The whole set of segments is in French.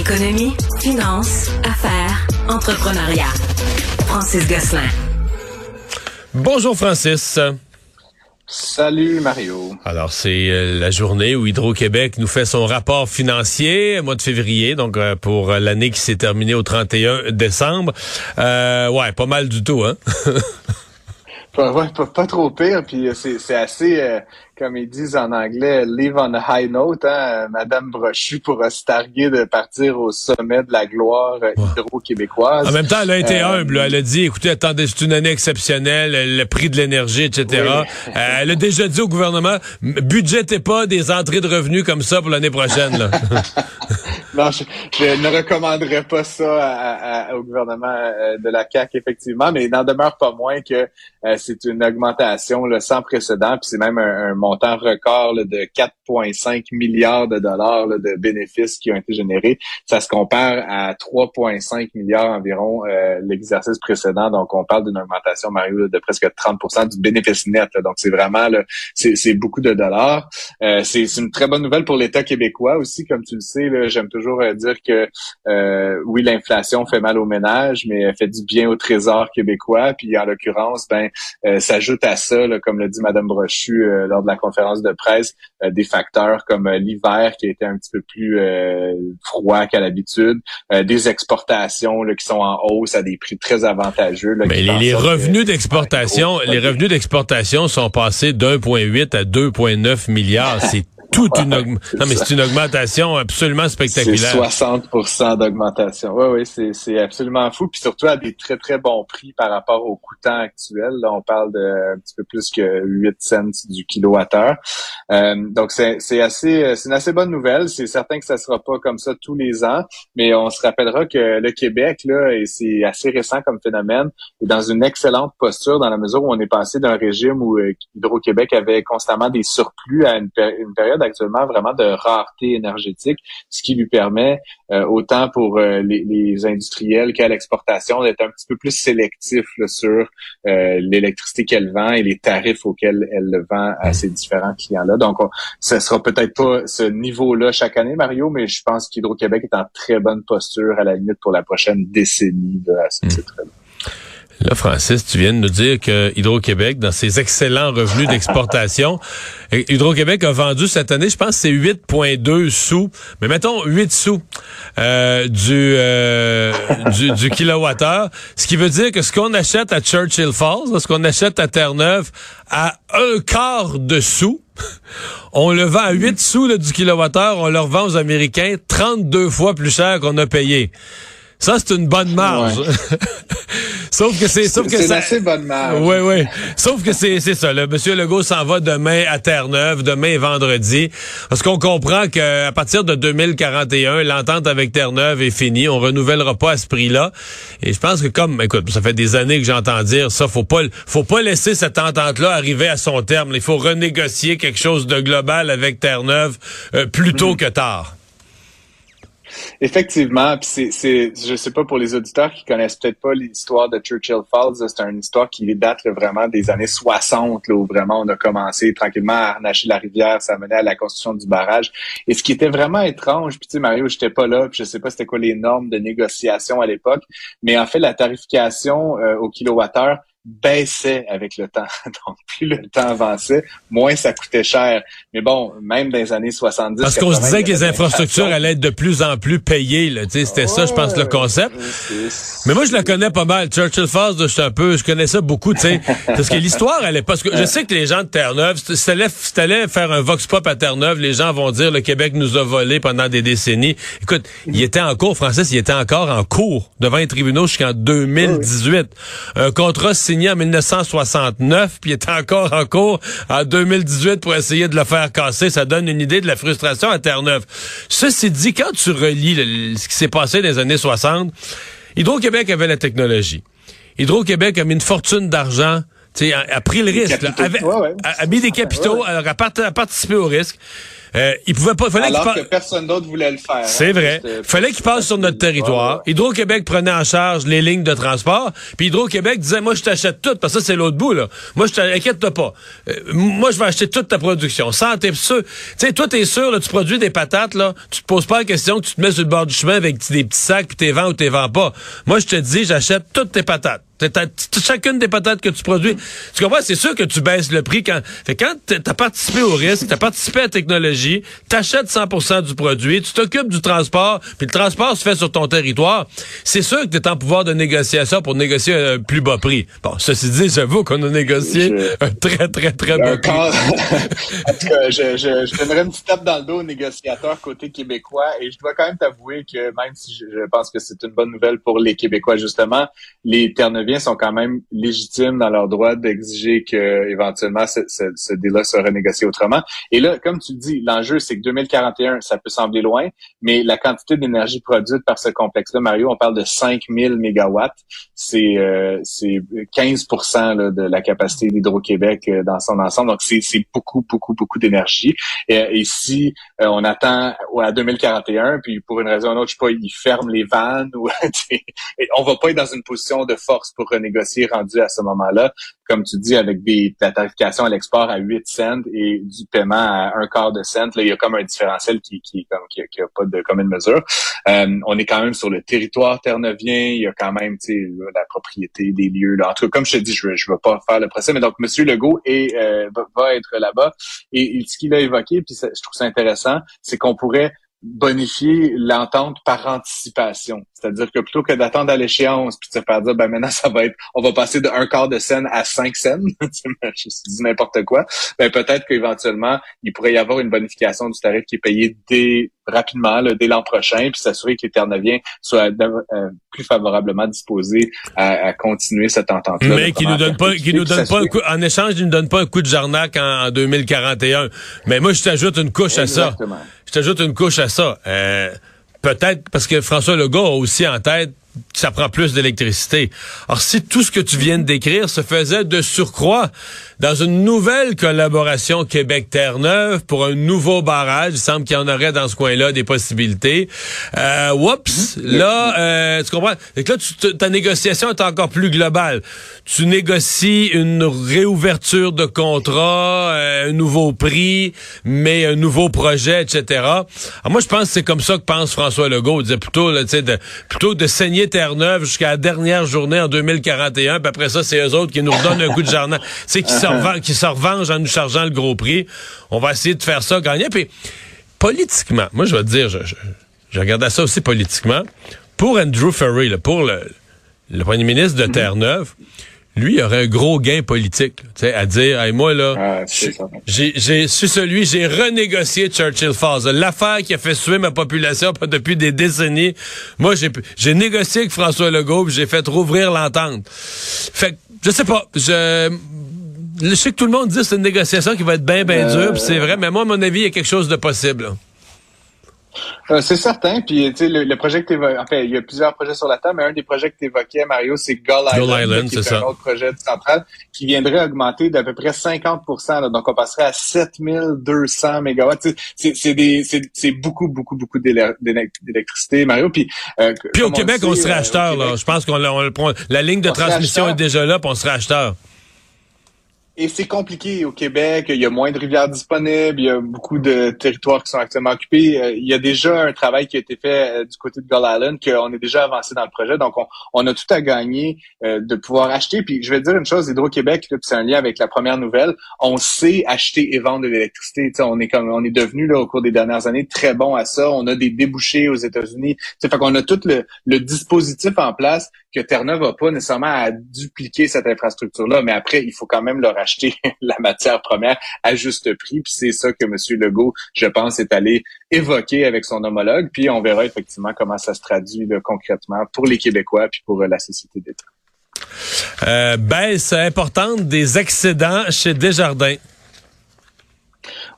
Économie, finance, affaires, entrepreneuriat. Francis Gosselin. Bonjour Francis. Salut Mario. Alors c'est euh, la journée où Hydro-Québec nous fait son rapport financier, mois de février, donc euh, pour l'année qui s'est terminée au 31 décembre. Euh, ouais, pas mal du tout, hein? pas, ouais, pas, trop pire, puis c'est assez comme ils disent en anglais, live on a high note, hein, Madame Brochu pourra se targuer de partir au sommet de la gloire hydro-québécoise. En même temps, elle a été euh, humble. Elle a dit, écoutez, attendez, c'est une année exceptionnelle, le prix de l'énergie, etc. Euh, elle a déjà dit au gouvernement, budgétez pas des entrées de revenus comme ça pour l'année prochaine. Là. non, je, ne recommanderais pas ça au gouvernement euh, de la CAQ, effectivement, mais il n'en demeure pas moins que c'est une augmentation là, sans précédent, puis c'est même un, un montant record de 4,5 milliards de dollars de bénéfices qui ont été générés. Ça se compare à 3,5 milliards environ euh, l'exercice précédent. Donc, on parle d'une augmentation, Mario, de presque 30 du bénéfice net. Donc, c'est vraiment, c'est beaucoup de dollars. Euh, c'est une très bonne nouvelle pour l'État québécois aussi. Comme tu le sais, j'aime toujours euh, dire que oui, l'inflation fait mal aux ménages, mais elle fait du bien au trésor québécois. Puis, en l'occurrence, ben, s'ajoute à ça, comme l'a dit Madame Brochu lors de la conférence de presse euh, des facteurs comme euh, l'hiver qui a été un petit peu plus euh, froid qu'à l'habitude, des exportations qui sont en hausse à des prix très avantageux. Mais les, revenus d'exportation, les revenus d'exportation sont passés d'1,8 à 2,9 milliards. C'est toute une non mais c'est une augmentation absolument spectaculaire. 60 d'augmentation. Oui oui, c'est c'est absolument fou puis surtout à des très très bons prix par rapport au coûtant actuel. Là, on parle de un petit peu plus que 8 cents du kilowattheure. Euh, donc c'est c'est assez c'est une assez bonne nouvelle, c'est certain que ça sera pas comme ça tous les ans, mais on se rappellera que le Québec là et c'est assez récent comme phénomène est dans une excellente posture dans la mesure où on est passé d'un régime où euh, Hydro-Québec avait constamment des surplus à une, une période actuellement vraiment de rareté énergétique, ce qui lui permet euh, autant pour euh, les, industriels qu'à l'exportation d'être un petit peu plus sélectif sur euh, l'électricité qu'elle vend et les tarifs auxquels elle le vend à ses différents clients-là. Donc, ce sera peut-être pas ce niveau-là chaque année, Mario, mais je pense qu'Hydro-Québec est en très bonne posture à la limite pour la prochaine décennie de, à ce hmm. titre-là. Là, Francis, tu viens de nous dire que Hydro-Québec, dans ses excellents revenus d'exportation, Hydro-Québec a vendu cette année, je pense, c'est 8,2 sous, mais mettons 8 sous euh, du, euh, du, du kilowattheure, ce qui veut dire que ce qu'on achète à Churchill Falls, ce qu'on achète à Terre-Neuve, à un quart de sous, on le vend à 8 sous là, du kilowattheure, on le revend aux Américains 32 fois plus cher qu'on a payé. Ça, c'est une bonne marge. sauf que c'est, sauf que c'est assez bonne marge. Oui, oui. Sauf que c'est, c'est ça. Le Monsieur Legault s'en va demain à Terre-Neuve, demain et vendredi. Parce qu'on comprend qu'à partir de 2041, l'entente avec Terre-Neuve est finie. On renouvellera pas à ce prix-là. Et je pense que comme, écoute, ça fait des années que j'entends dire ça, faut pas, faut pas laisser cette entente-là arriver à son terme. Il faut renégocier quelque chose de global avec Terre-Neuve euh, plus tôt mm. que tard. Effectivement, puis c'est, je sais pas pour les auditeurs qui connaissent peut-être pas l'histoire de Churchill Falls, c'est une histoire qui date vraiment des années 60, là, où vraiment on a commencé tranquillement à arnacher la rivière, ça menait à la construction du barrage. Et ce qui était vraiment étrange, puis tu sais Mario, j'étais pas là, puis je sais pas c'était quoi les normes de négociation à l'époque, mais en fait la tarification euh, au kilowattheure baissait avec le temps. Donc, plus le temps avançait, moins ça coûtait cher. Mais bon, même dans les années 70... Parce qu'on se disait que les infrastructures allaient être de plus en plus payées. C'était ça, je pense, le concept. Mais moi, je la connais pas mal. Churchill Falls, je un peu... Je connais ça beaucoup, tu sais. parce que l'histoire, elle est... Parce que je sais que les gens de Terre-Neuve, si t'allais faire un vox pop à Terre-Neuve, les gens vont dire le Québec nous a volé pendant des décennies. Écoute, il était en cours, Francis, il était encore en cours devant les tribunaux jusqu'en 2018. Un contrat signé signé en 1969, puis est encore en cours en 2018 pour essayer de le faire casser. Ça donne une idée de la frustration à Terre-Neuve. Ceci dit, quand tu relis ce qui s'est passé dans les années 60, Hydro-Québec avait la technologie. Hydro-Québec a mis une fortune d'argent a, a, pris le risque, a, mis des capitaux, a, a, participé au risque. Euh, il pouvait pas. Fallait Alors que personne d'autre voulait le faire. Hein, C'est vrai. vrai. Fallait qu'il passe sur notre territoire. Hydro-Québec prenait en charge les lignes de transport. Puis Hydro-Québec disait, moi, je t'achète tout, parce que ça, c'est l'autre bout, là. Moi, je t'inquiète pas. Euh, moi, je vais acheter toute ta production. Sans t'es sûr. Tu sais, toi, t'es sûr, là, tu produis des patates, là. Tu te poses pas la question que tu te mets sur le bord du chemin avec des petits sacs, puis t'es vends ou t'es vends pas. Moi, je te dis, j'achète toutes tes patates chacune des patates que tu produis. Tu comprends? C'est sûr que tu baisses le prix quand. Fait quand t'as participé au risque, t'as participé à la technologie, t'achètes 100% du produit, tu t'occupes du transport, puis le transport se fait sur ton territoire. C'est sûr que t'es en pouvoir de négocier ça pour négocier un plus bas prix. Bon, ceci dit, j'avoue qu'on a négocié un très, très, très bas prix. en tout cas, je, je, je donnerais une petite tape dans le dos aux négociateurs côté québécois et je dois quand même t'avouer que même si je, pense que c'est une bonne nouvelle pour les Québécois, justement, les Terneviers sont quand même légitimes dans leur droit d'exiger que éventuellement ce, ce, ce délai soit renégocié autrement. Et là, comme tu le dis, l'enjeu, c'est que 2041, ça peut sembler loin, mais la quantité d'énergie produite par ce complexe-là, Mario, on parle de 5000 mégawatts. C'est euh, c'est 15% de la capacité d'Hydro-Québec euh, dans son ensemble. Donc, c'est beaucoup, beaucoup, beaucoup d'énergie. Et, et, si euh, on attend à 2041, puis pour une raison ou une autre, je sais pas, ils ferment les vannes ou on va pas être dans une position de force pour renégocier rendu à ce moment-là, comme tu dis, avec des, la tarification à l'export à 8 cents et du paiement à un quart de cent. Là, il y a comme un différentiel qui, qui, comme, qui, qui a pas de commune mesure. Euh, on est quand même sur le territoire terneuvien. Il y a quand même la propriété des lieux. Là. En tout cas, comme je te dis, je ne veux, pas faire le procès, mais donc M. Legault est, euh, va, être là-bas. Et, ce qu'il a évoqué, puis je trouve ça intéressant, c'est qu'on pourrait bonifier l'entente par anticipation. C'est-à-dire que plutôt que d'attendre à l'échéance puis de se faire dire ben maintenant ça va être on va passer de un quart de scène à cinq scènes, je dis n'importe quoi, ben peut-être qu'éventuellement il pourrait y avoir une bonification du tarif qui est payé dès rapidement là, dès l'an prochain puis s'assurer que les Terneviens soient euh, plus favorablement disposés à, continuer cette entente là. Mais qui nous donne pas qui nous donne pas un coup, en échange il nous donne pas un coup de jarnac en, 2041. Mais moi je t'ajoute une couche à ça. Je t'ajoute une couche à ça. Euh, peut-être parce que François Legault a aussi en tête ça prend plus d'électricité. Alors, si tout ce que tu viens de décrire se faisait de surcroît dans une nouvelle collaboration Québec-Terre-Neuve pour un nouveau barrage, il semble qu'il y en aurait dans ce coin-là des possibilités. Euh, oups, là, euh, tu comprends? Et là, ta négociation est encore plus globale. Tu négocies une réouverture de contrat, euh, un nouveau prix, mais un nouveau projet, etc. Alors, moi, je pense que c'est comme ça que pense François Legault. Il disait plutôt, là, de, plutôt de saigner Terre-Neuve jusqu'à la dernière journée en 2041, puis après ça, c'est eux autres qui nous redonnent un coup de jardin. C'est qui se, qui se revengent en nous chargeant le gros prix. On va essayer de faire ça gagner. Puis, politiquement, moi, je vais te dire, je, je, regardais ça aussi politiquement. Pour Andrew Ferry, pour le, le premier ministre de Terre-Neuve, lui, il aurait un gros gain politique, tu sais, à dire, hey, moi là, ah, suis celui, j'ai renégocié Churchill Falls, l'affaire qui a fait suer ma population depuis des décennies. Moi, j'ai, j'ai négocié avec François Legault, j'ai fait rouvrir l'entente. Fait, je sais pas, je, je sais que tout le monde dit que c'est une négociation qui va être bien, bien dure, c'est vrai, mais moi, à mon avis, il y a quelque chose de possible. Euh, c'est certain. Puis, tu sais, le, projet que tu évoquais, enfin, il y a plusieurs projets sur la table, mais un des projets que tu évoquais, Mario, c'est Gull Island, Gull Island qui est, un autre projet central qui viendrait augmenter d'à peu près 50% Donc, on passerait à 7200 mégawatts. C'est beaucoup, beaucoup, beaucoup d'électricité, Mario. Puis, euh, puis au Québec, on serait euh, acheteur. là. Je pense qu'on la ligne de transmission est déjà là, puis on serait acheteur. Et c'est compliqué au Québec. Il y a moins de rivières disponibles. Il y a beaucoup de territoires qui sont actuellement occupés. Euh, il y a déjà un travail qui a été fait euh, du côté de Gull Island, qu'on est déjà avancé dans le projet. Donc, on, a tout à gagner euh, de pouvoir acheter. Puis, je vais dire une chose, Hydro-Québec, c'est un lien avec la première nouvelle. On sait acheter et vendre de l'électricité. On est comme, on est devenu là au cours des dernières années très bon à ça. On a des débouchés aux États-Unis. Fait qu'on a tout le, le dispositif en place que Terre-Neuve n'a pas nécessairement à dupliquer cette infrastructure-là, mais après, il faut quand même leur acheter la matière première à juste prix. Puis c'est ça que M. Legault, je pense, est allé évoquer avec son homologue. Puis on verra effectivement comment ça se traduit concrètement pour les Québécois puis pour euh, la société d'État. Euh, baisse importante des excédents chez Desjardins.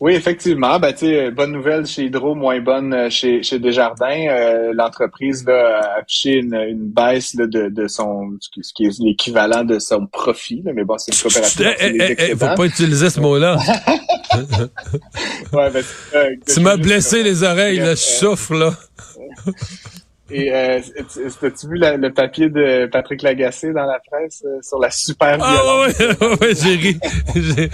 Oui, effectivement. Ben, bonne nouvelle chez Hydro, moins bonne euh, chez, chez Desjardins. Euh, l'entreprise a affiché une, une baisse de, de son ce qui est l'équivalent de son profit. mais bon, c'est une coopérative. Il eh, eh, eh, faut pas utiliser ce mot-là. ouais, ben, tu m'as blessé les oreilles, là, je souffre là. Et euh, as-tu vu le papier de Patrick Lagacé dans la presse euh, sur la super violence? Ah oui, ouais, j'ai ri.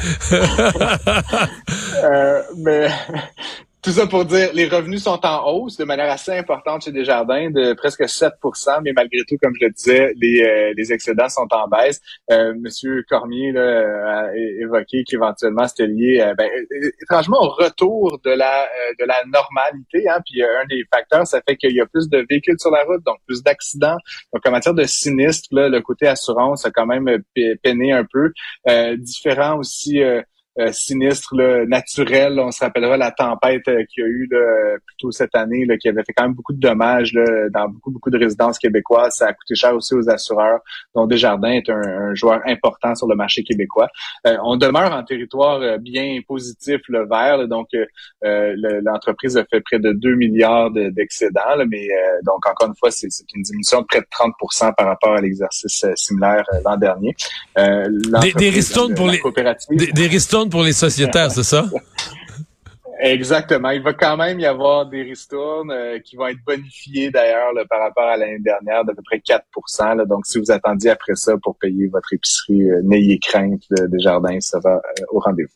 euh, mais tout ça pour dire, les revenus sont en hausse de manière assez importante chez Desjardins, de presque 7% mais malgré tout, comme je le disais, les, euh, les excédents sont en baisse. Euh, Monsieur Cormier là, a évoqué qu'éventuellement c'était lié, euh, ben, étrangement, au retour de la de la normalité. Hein, puis un des facteurs, ça fait qu'il y a plus de véhicules sur la route, donc plus d'accidents. Donc en matière de sinistre, là, le côté assurance a quand même peiné un peu. différent aussi euh, sinistre naturel. On se rappellera la tempête euh, qu'il y a eu là, plus tôt cette année, là, qui avait fait quand même beaucoup de dommages là, dans beaucoup, beaucoup de résidences québécoises. Ça a coûté cher aussi aux assureurs, dont Desjardins est un, joueur important sur le marché québécois. Euh, on demeure en territoire bien positif, le vert. donc, l'entreprise a fait près de 2 milliards d'excédents. mais donc, encore une fois, c'est une diminution de près de 30% par rapport à l'exercice similaire l'an dernier. des, des ristournes pour les des, des pour les sociétaires, c'est ça? Exactement. Il va quand même y avoir des ristournes euh, qui vont être bonifiés d'ailleurs par rapport à l'année dernière d'à peu près 4% Donc, si vous attendiez après ça pour payer votre épicerie, euh, n'ayez crainte des jardins, ça va euh, au rendez-vous.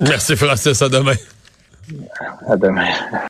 Merci Francis, à demain. À demain.